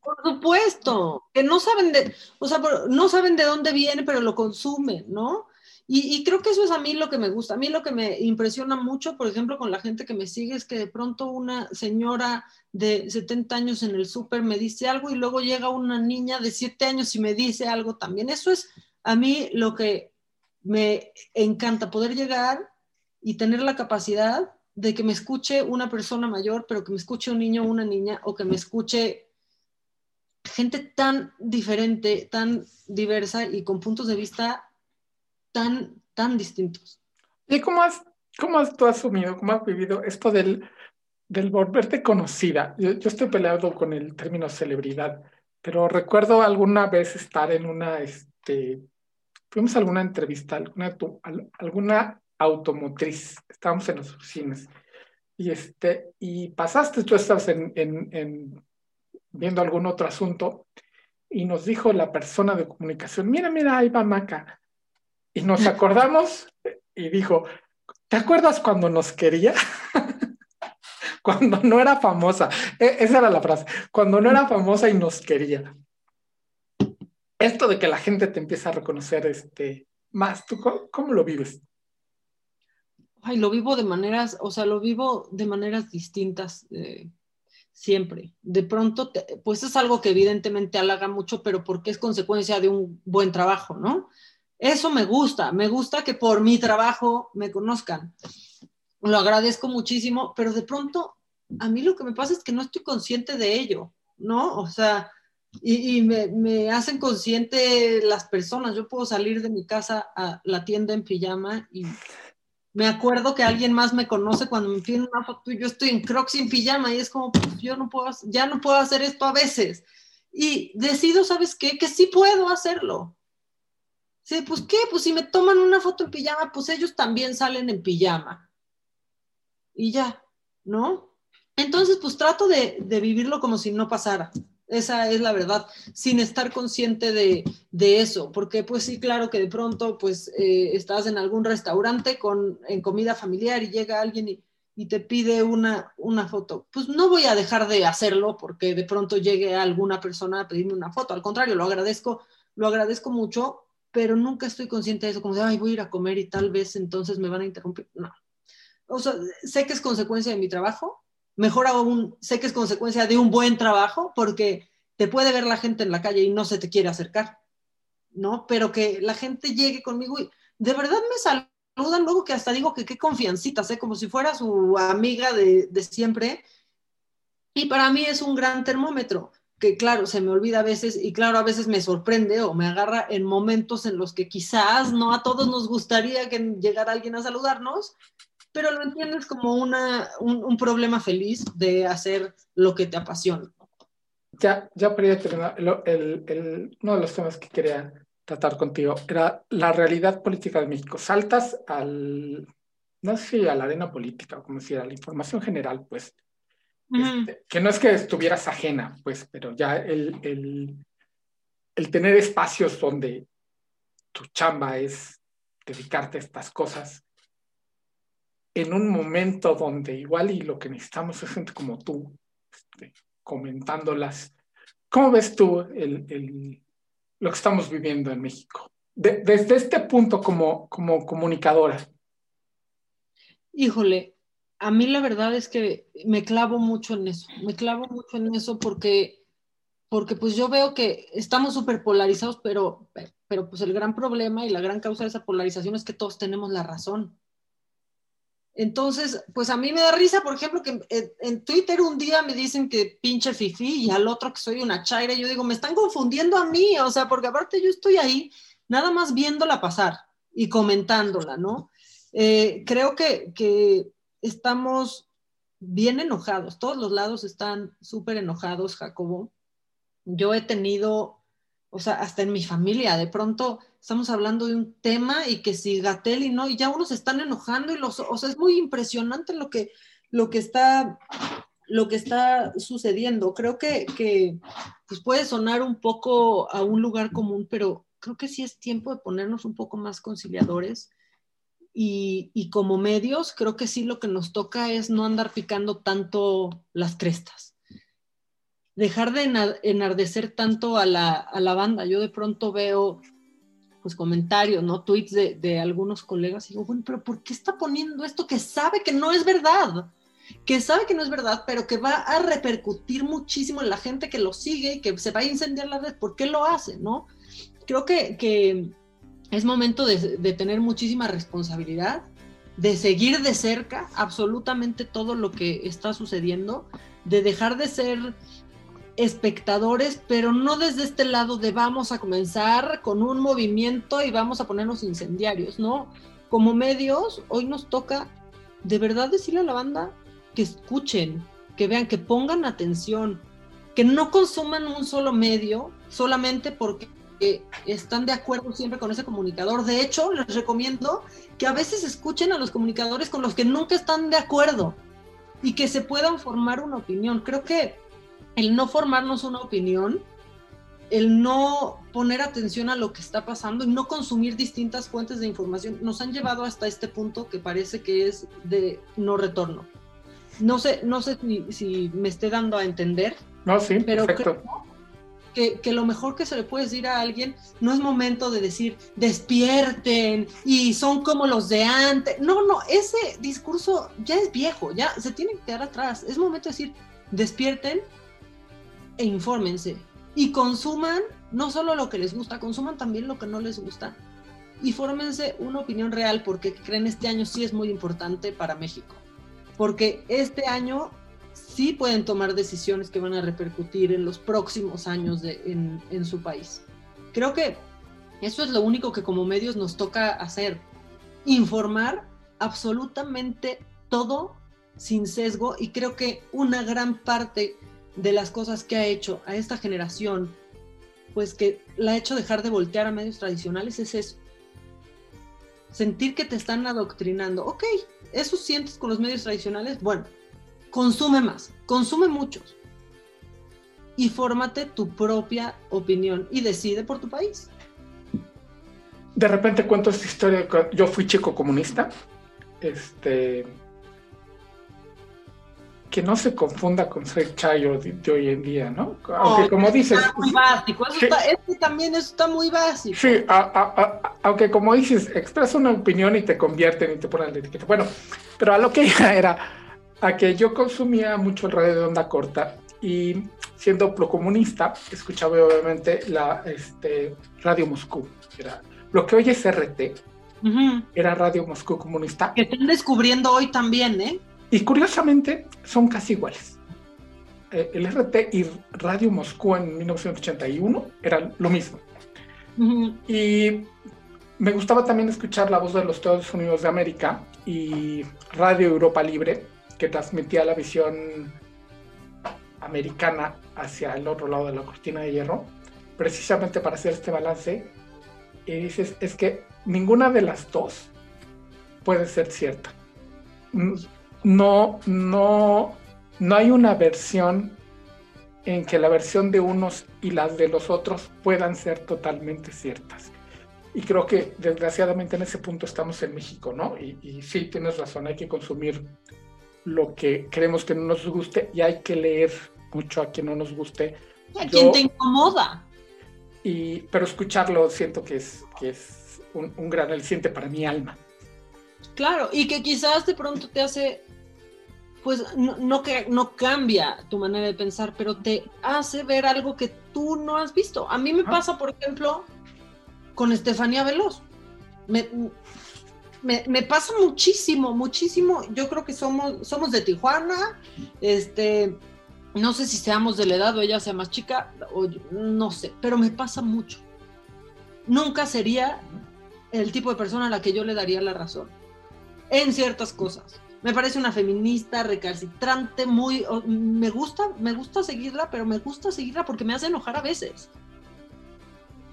Por supuesto, que no saben de, o sea, no saben de dónde viene, pero lo consumen, ¿no? Y, creo que eso es a mí lo que me gusta. A mí lo que me impresiona mucho, por ejemplo, con la gente que me sigue, es que de pronto una señora de 70 años en el súper me dice algo y luego llega una niña de 7 años y me dice algo también. Eso es a mí lo que me encanta, poder llegar y tener la capacidad de que me escuche una persona mayor, pero que me escuche un niño o una niña, o que me escuche gente tan diferente, tan diversa y con puntos de vista tan, tan distintos. ¿Y cómo has, cómo has tú asumido, cómo has vivido esto del, del volverte conocida? Yo, estoy peleado con el término celebridad, pero recuerdo alguna vez estar en una, este, fuimos a alguna entrevista, alguna, alguna automotriz, estábamos en las oficinas, y, este, y pasaste, tú estabas en, en, en, viendo algún otro asunto, y nos dijo la persona de comunicación, mira, mira, ahí va Maca, y nos acordamos y dijo, ¿te acuerdas cuando nos quería? *laughs* cuando no era famosa. E, esa era la frase. Cuando no era famosa y nos quería. Esto de que la gente te empieza a reconocer este, más, ¿tú cómo, lo vives? Ay, lo vivo de maneras, o sea, lo vivo de maneras distintas eh, siempre. De pronto, pues es algo que evidentemente halaga mucho, pero porque es consecuencia de un buen trabajo, ¿no? Eso me gusta, me gusta que por mi trabajo me conozcan. Lo agradezco muchísimo, pero de pronto a mí lo que me pasa es que no estoy consciente de ello, ¿no? O sea, y, me, hacen consciente las personas. Yo puedo salir de mi casa a la tienda en pijama y me acuerdo que alguien más me conoce cuando me piden una foto y yo estoy en crocs en pijama y es como, pues yo no puedo, ya no puedo hacer esto a veces. Y decido, ¿sabes qué? Que sí puedo hacerlo. Sí, pues qué, pues si me toman una foto en pijama, pues ellos también salen en pijama. Y ya, ¿no? Entonces, pues trato de, vivirlo como si no pasara. Esa es la verdad, sin estar consciente de, eso, porque pues sí, claro que de pronto pues eh, estás en algún restaurante con, en comida familiar y llega alguien y, y, te pide una, una foto. Pues no voy a dejar de hacerlo porque de pronto llegue alguna persona a pedirme una foto, al contrario, lo agradezco, lo agradezco mucho pero nunca estoy consciente de eso, como de, ay, voy a ir a comer y tal vez entonces me van a interrumpir. No. O sea, sé que es consecuencia de mi trabajo, mejor aún, sé que es consecuencia de un buen trabajo, porque te puede ver la gente en la calle y no se te quiere acercar, ¿no? Pero que la gente llegue conmigo y de verdad me saludan luego que hasta digo que qué confiancita, sé, como si fuera su amiga de, de siempre. Y para mí es un gran termómetro que claro, se me olvida a veces y claro, a veces me sorprende o me agarra en momentos en los que quizás no a todos nos gustaría que llegara alguien a saludarnos, pero lo entiendes como una, un, problema feliz de hacer lo que te apasiona. Ya, ya para terminar, el, uno de los temas que quería tratar contigo era la realidad política de México. Saltas al, no sé si a la arena política o como decir, a la información general, pues, este, que no es que estuvieras ajena, pues, pero ya el, el, el tener espacios donde tu chamba es dedicarte a estas cosas, en un momento donde igual y lo que necesitamos es gente como tú, este, comentándolas. ¿Cómo ves tú el, el, lo que estamos viviendo en México? desde este punto como, como comunicadora. Híjole, a mí la verdad es que me clavo mucho en eso, me clavo mucho en eso porque, porque pues yo veo que estamos súper polarizados, pero, pero pues el gran problema y la gran causa de esa polarización es que todos tenemos la razón. Entonces, pues a mí me da risa, por ejemplo, que en, Twitter un día me dicen que pinche fifi y al otro que soy una chaira. Yo digo, me están confundiendo a mí, o sea, porque aparte yo estoy ahí nada más viéndola pasar y comentándola, ¿no? Eh, creo que, que, estamos bien enojados, todos los lados están súper enojados, Jacobo. Yo he tenido, o sea, hasta en mi familia, de pronto estamos hablando de un tema y que si Gatel y no, y ya unos están enojando y los, o sea, es muy impresionante lo que, lo que está lo que está sucediendo. Creo que, que pues puede sonar un poco a un lugar común, pero creo que sí es tiempo de ponernos un poco más conciliadores. Y, y, como medios, creo que sí lo que nos toca es no andar picando tanto las crestas. Dejar de enardecer tanto a la, a la banda. Yo de pronto veo pues comentarios, ¿no? Tweets de, de, algunos colegas y digo, bueno, pero ¿por qué está poniendo esto que sabe que no es verdad? Que sabe que no es verdad, pero que va a repercutir muchísimo en la gente que lo sigue y que se va a incendiar la red. ¿Por qué lo hace, no? Creo que, que es momento de, tener muchísima responsabilidad, de seguir de cerca absolutamente todo lo que está sucediendo, de dejar de ser espectadores, pero no desde este lado de vamos a comenzar con un movimiento y vamos a ponernos incendiarios, ¿no? Como medios, hoy nos toca de verdad decirle a la banda que escuchen, que vean, que pongan atención, que no consuman un solo medio solamente porque están de acuerdo siempre con ese comunicador. De hecho, les recomiendo que a veces escuchen a los comunicadores con los que nunca están de acuerdo y que se puedan formar una opinión. Creo que el no formarnos una opinión, el no poner atención a lo que está pasando y no consumir distintas fuentes de información nos han llevado hasta este punto que parece que es de no retorno. No sé, no sé si, me esté dando a entender. No, sí, pero creo que, lo mejor que se le puede decir a alguien no es momento de decir despierten y son como los de antes. No, no, ese discurso ya es viejo, ya se tiene que quedar atrás. Es momento de decir despierten e infórmense y consuman no solo lo que les gusta, consuman también lo que no les gusta y fórmense una opinión real porque creen este año sí es muy importante para México. Porque este año sí pueden tomar decisiones que van a repercutir en los próximos años en, en su país. Creo que eso es lo único que como medios nos toca hacer, informar absolutamente todo sin sesgo y creo que una gran parte de las cosas que ha hecho a esta generación, pues que la ha hecho dejar de voltear a medios tradicionales es eso. Sentir que te están adoctrinando. Ok, eso sientes con los medios tradicionales. Bueno, consume más, consume muchos. Y fórmate tu propia opinión y decide por tu país. De repente cuento esta historia. Yo fui chico comunista. Este, que no se confunda con ser chayo de, hoy en día, ¿no? Aunque como dices... Está muy básico, eso está, este también está muy básico. Sí, aunque como dices, expresa una opinión y te convierten y te ponen la etiqueta. Bueno, pero a lo que era a que yo consumía mucho el radio de onda corta y siendo procomunista, escuchaba obviamente la este, Radio Moscú, era lo que hoy es RT, era Radio Moscú Comunista. Que están descubriendo hoy también, ¿eh? Y curiosamente son casi iguales. Eh, el RT y Radio Moscú en 1981 eran lo mismo. Y me gustaba también escuchar la voz de los Estados Unidos de América y Radio Europa Libre, que transmitía la visión americana hacia el otro lado de la cortina de hierro, precisamente para hacer este balance. Y dices, es que ninguna de las dos puede ser cierta no, no, no hay una versión en que la versión de unos y las de los otros puedan ser totalmente ciertas. Y creo que desgraciadamente en ese punto estamos en México, ¿no? Y, sí, tienes razón, hay que consumir lo que creemos que no nos guste y hay que leer mucho a quien no nos guste. A quien te incomoda. Y, pero escucharlo siento que es, que es un, un gran aliciente para mi alma. Claro, y que quizás de pronto te hace pues no, no, no cambia tu manera de pensar, pero te hace ver algo que tú no has visto. A mí me pasa, por ejemplo, con Estefanía Veloz. Me, me, pasa muchísimo, muchísimo. Yo creo que somos, somos de Tijuana, este, no sé si seamos de la edad o ella sea más chica, no sé, pero me pasa mucho. Nunca sería el tipo de persona a la que yo le daría la razón en ciertas cosas me parece una feminista recalcitrante, muy, me gusta, me gusta seguirla, pero me gusta seguirla porque me hace enojar a veces.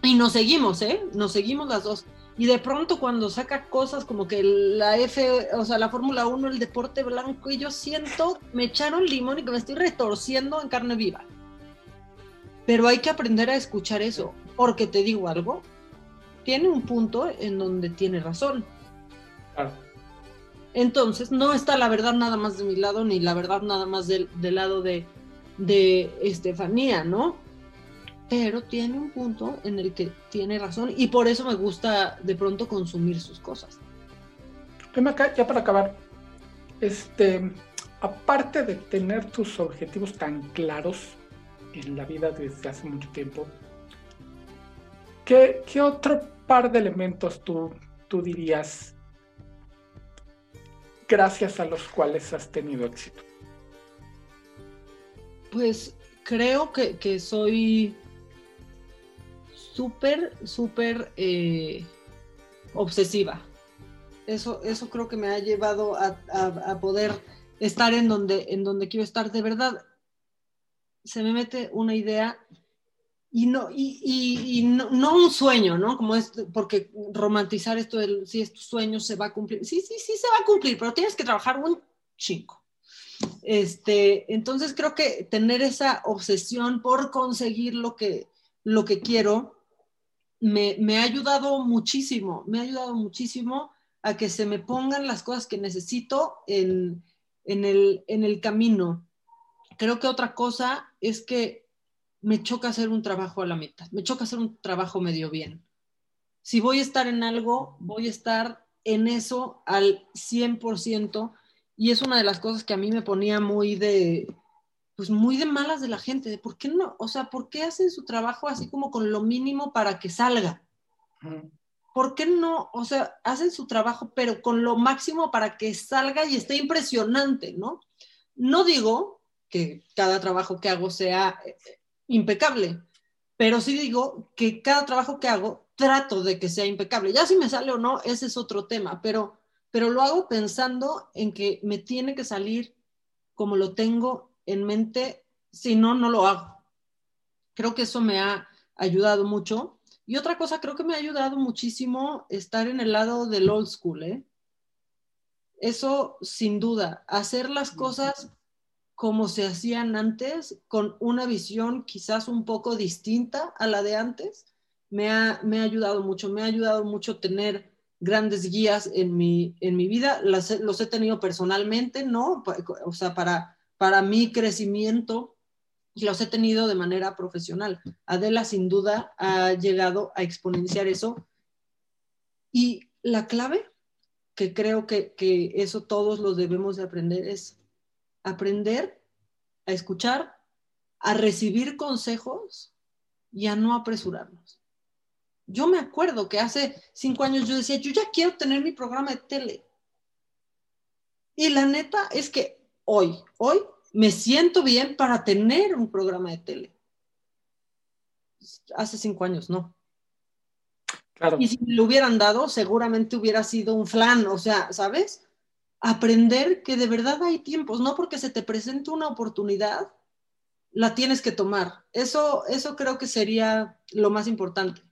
Y nos seguimos, ¿eh? Nos seguimos las dos. Y de pronto cuando saca cosas como que la F, o sea, la Fórmula 1, el deporte blanco, y yo siento, me echaron limón y que me estoy retorciendo en carne viva. Pero hay que aprender a escuchar eso, porque te digo algo, tiene un punto en donde tiene razón. Claro. Entonces, no está la verdad nada más de mi lado, ni la verdad nada más del, lado de, de Estefanía, ¿no? Pero tiene un punto en el que tiene razón y por eso me gusta de pronto consumir sus cosas. Ya para acabar, este, aparte de tener tus objetivos tan claros en la vida desde hace mucho tiempo, ¿qué, qué otro par de elementos tú, tú dirías gracias a los cuales has tenido éxito? Pues creo que, soy súper, súper eh, obsesiva. Eso, eso creo que me ha llevado a, poder estar en donde, en donde quiero estar. De verdad, se me mete una idea y no, y, no, un sueño, ¿no? Como es, porque romantizar esto del si es tu se va a cumplir. Sí, sí, sí se va a cumplir, pero tienes que trabajar un chico. Este, entonces creo que tener esa obsesión por conseguir lo que, lo que quiero me, ha ayudado muchísimo, me ha ayudado muchísimo a que se me pongan las cosas que necesito en, en, el, en el camino. Creo que otra cosa es que me choca hacer un trabajo a la mitad, me choca hacer un trabajo medio bien. Si voy a estar en algo, voy a estar en eso al 100% y es una de las cosas que a mí me ponía muy de, pues muy de malas de la gente, de por qué no, o sea, ¿por qué hacen su trabajo así como con lo mínimo para que salga? ¿Por qué no, o sea, hacen su trabajo pero con lo máximo para que salga y esté impresionante, ¿no? No digo que cada trabajo que hago sea impecable, pero sí digo que cada trabajo que hago trato de que sea impecable. Ya si me sale o no, ese es otro tema, pero, pero lo hago pensando en que me tiene que salir como lo tengo en mente, si no, no lo hago. Creo que eso me ha ayudado mucho. Y otra cosa, creo que me ha ayudado muchísimo estar en el lado del old school, ¿eh? Eso sin duda, hacer las cosas como se hacían antes, con una visión quizás un poco distinta a la de antes, me ha, me ha ayudado mucho, me ha ayudado mucho tener grandes guías en mi, en mi vida, los he tenido personalmente, ¿no? O sea, para, para mi crecimiento, y los he tenido de manera profesional. Adela sin duda ha llegado a exponenciar eso. Y la clave, que creo que, que eso todos lo debemos de aprender, es aprender a escuchar, a recibir consejos y a no apresurarnos. Yo me acuerdo que hace cinco años yo decía, yo ya quiero tener mi programa de tele. Y la neta es que hoy, hoy me siento bien para tener un programa de tele. Hace cinco años, no. Y si me lo hubieran dado, seguramente hubiera sido un flan, o sea, ¿sabes? aprender que de verdad hay tiempos, no porque se te presente una oportunidad, la tienes que tomar. Eso, eso creo que sería lo más importante.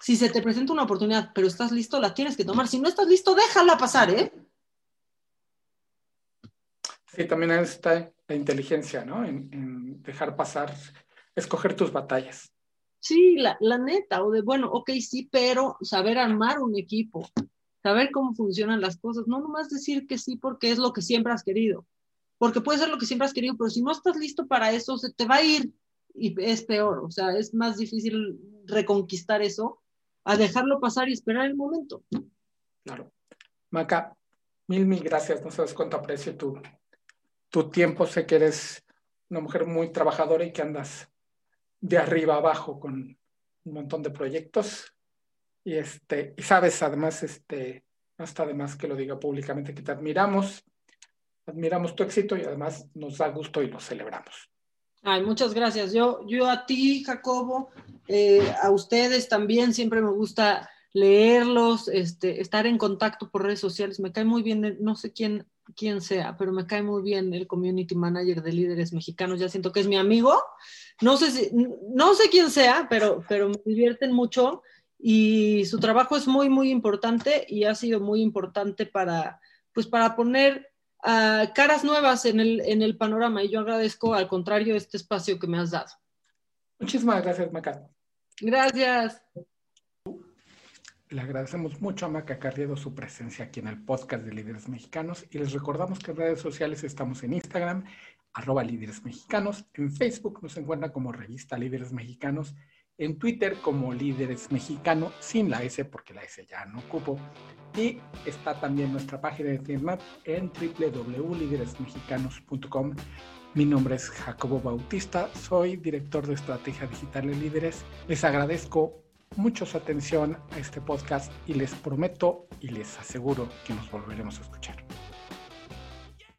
Si se te presenta una oportunidad, pero estás listo, la tienes que tomar. Si no estás listo, déjala pasar, ¿eh? Sí, también está la inteligencia, ¿no? En, dejar pasar, escoger tus batallas. Sí, la, la, neta, o de, bueno, ok, sí, pero saber armar un equipo, saber cómo funcionan las cosas, no nomás decir que sí porque es lo que siempre has querido, porque puede ser lo que siempre has querido, pero si no estás listo para eso, se te va a ir y es peor, o sea, es más difícil reconquistar eso a dejarlo pasar y esperar el momento. Claro. Maca, mil, mil gracias, no sabes cuánto aprecio tu, tu tiempo, sé que eres una mujer muy trabajadora y que andas de arriba abajo con un montón de proyectos y, este, y sabes, además, este, no que lo diga públicamente, que te admiramos, admiramos tu éxito y además nos da gusto y lo celebramos. Ay, muchas gracias. Yo, yo a ti, Jacobo, eh, a ustedes también, siempre me gusta leerlos, este, estar en contacto por redes sociales. Me cae muy bien, no sé quién, quién sea, pero me cae muy bien el community manager de líderes mexicanos. Ya siento que es mi amigo. No sé, si, no sé quién sea, pero, pero me divierten mucho y su trabajo es muy, muy importante y ha sido muy importante para, pues, para poner uh, caras nuevas en el, en el panorama. Y yo agradezco, al contrario, este espacio que me has dado. Muchísimas gracias, Maca. Gracias. Le agradecemos mucho a Maca Carriedo su presencia aquí en el podcast de Líderes Mexicanos y les recordamos que en redes sociales estamos en Instagram, arroba Líderes Mexicanos, en Facebook nos encuentra como Revista Líderes Mexicanos, en Twitter como Líderes Mexicano, sin la S porque la S ya no ocupo, y está también nuestra página de internet en www.lideresmexicanos.com. Mi nombre es Jacobo Bautista, soy director de estrategia digital en líderes. Les agradezco mucho su atención a este podcast y les prometo y les aseguro que nos volveremos a escuchar.